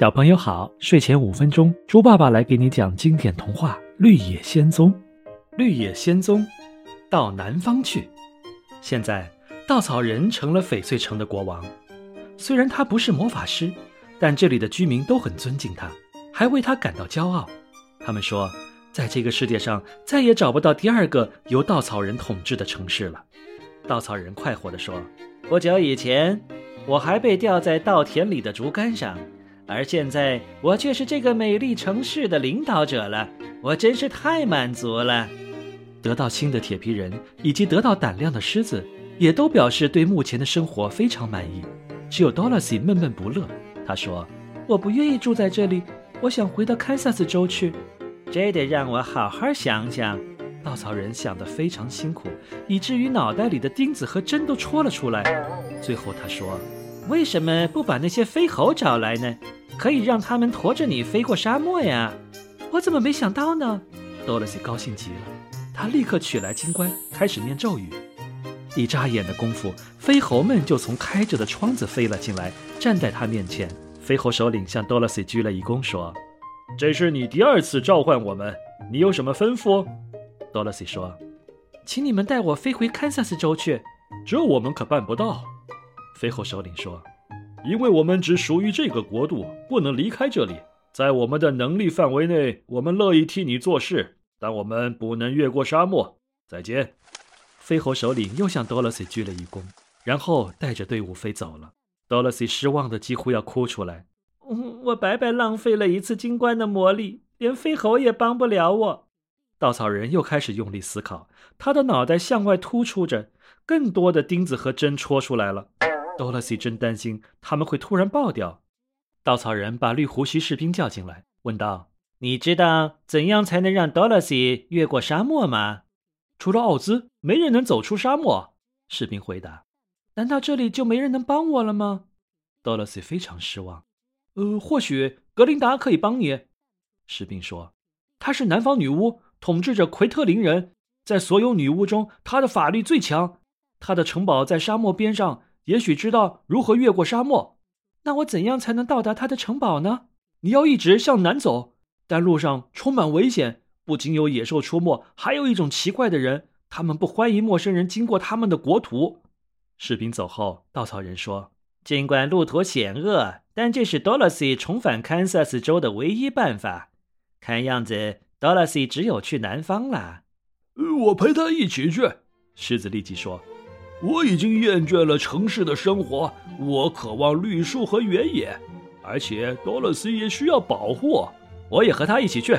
小朋友好，睡前五分钟，猪爸爸来给你讲经典童话《绿野仙踪》。绿野仙踪，到南方去。现在，稻草人成了翡翠城的国王。虽然他不是魔法师，但这里的居民都很尊敬他，还为他感到骄傲。他们说，在这个世界上再也找不到第二个由稻草人统治的城市了。稻草人快活地说：“不久以前，我还被吊在稻田里的竹竿上。”而现在，我却是这个美丽城市的领导者了，我真是太满足了。得到新的铁皮人以及得到胆量的狮子，也都表示对目前的生活非常满意。只有 Dorothy 闷闷不乐。他说：“我不愿意住在这里，我想回到堪萨斯州去。”这得让我好好想想。稻草人想得非常辛苦，以至于脑袋里的钉子和针都戳了出来。最后他说：“为什么不把那些飞猴找来呢？”可以让他们驮着你飞过沙漠呀！我怎么没想到呢？多萝西高兴极了，他立刻取来金冠，开始念咒语。一眨眼的功夫，飞猴们就从开着的窗子飞了进来，站在他面前。飞猴首领向多萝西鞠了一躬，说：“这是你第二次召唤我们，你有什么吩咐？”多萝西说：“请你们带我飞回堪萨斯州去。”这我们可办不到。飞猴首领说。因为我们只属于这个国度，不能离开这里。在我们的能力范围内，我们乐意替你做事，但我们不能越过沙漠。再见。飞猴首领又向多萝西鞠了一躬，然后带着队伍飞走了。多萝西失望的几乎要哭出来。我白白浪费了一次金冠的魔力，连飞猴也帮不了我。稻草人又开始用力思考，他的脑袋向外突出着，更多的钉子和针戳出来了。多萝西真担心他们会突然爆掉。稻草人把绿胡须士兵叫进来，问道：“你知道怎样才能让多萝西越过沙漠吗？”“除了奥兹，没人能走出沙漠。”士兵回答。“难道这里就没人能帮我了吗？”多萝西非常失望。“呃，或许格林达可以帮你。”士兵说。“她是南方女巫，统治着奎特林人，在所有女巫中，她的法力最强。她的城堡在沙漠边上。”也许知道如何越过沙漠，那我怎样才能到达他的城堡呢？你要一直向南走，但路上充满危险，不仅有野兽出没，还有一种奇怪的人，他们不欢迎陌生人经过他们的国土。士兵走后，稻草人说：“尽管路途险恶，但这是 Dorothy 重返堪萨斯州的唯一办法。看样子，Dorothy 只有去南方了。”我陪他一起去。”狮子立即说。我已经厌倦了城市的生活，我渴望绿树和原野，而且多萝西也需要保护。我也和他一起去，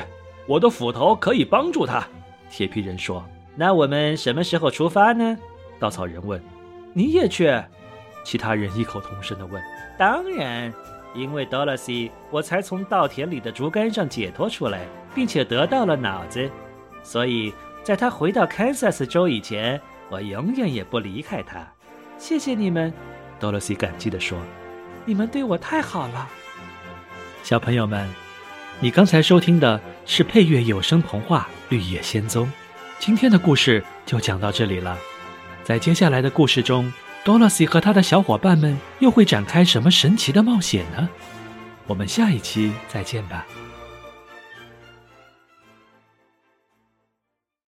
我的斧头可以帮助他。铁皮人说：“那我们什么时候出发呢？”稻草人问。“你也去？”其他人异口同声地问。“当然，因为多萝西，我才从稻田里的竹竿上解脱出来，并且得到了脑子，所以在他回到堪萨斯州以前。”我永远也不离开他，谢谢你们，多萝西感激地说：“你们对我太好了。”小朋友们，你刚才收听的是配乐有声童话《绿野仙踪》，今天的故事就讲到这里了。在接下来的故事中，多萝西和他的小伙伴们又会展开什么神奇的冒险呢？我们下一期再见吧。